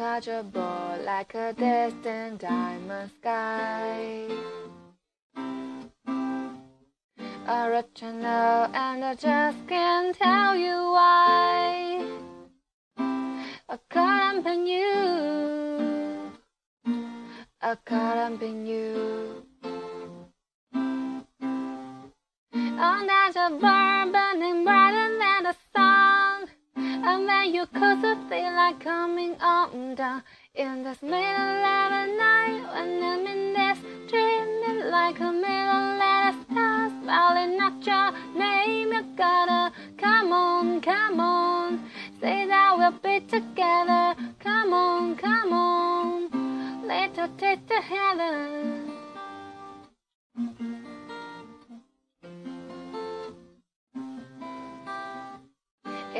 untouchable like a distant diamond sky. Original, and I just can't tell you why. I up oh, in you. I up in you. Untouchable, burning brighter than the sun. And when you feel like coming down in this middle of the night. When I'm in this dream, it's like a middle of stars, falling out your name. You gotta come on, come on, say that we'll be together.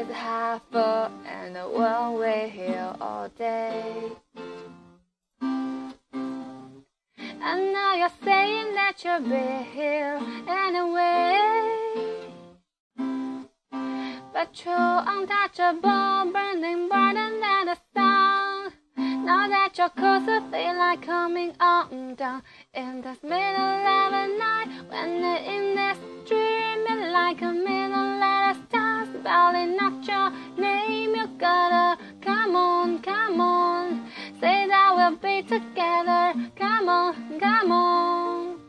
It's half full and a one here all day. And now you're saying that you'll be here anyway. But you're untouchable, burning brighter than the sun. Now that you're closer, feel like coming on down in this middle of the night. When you're in this dream, like a middle the stars, falling out be together. Come on, come on.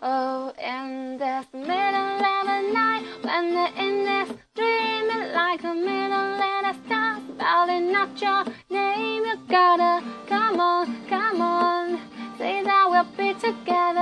Oh, in this middle of the night, when you're in this dream, it's like a middle of the stars, falling out your name. You gotta come on, come on, say that we'll be together.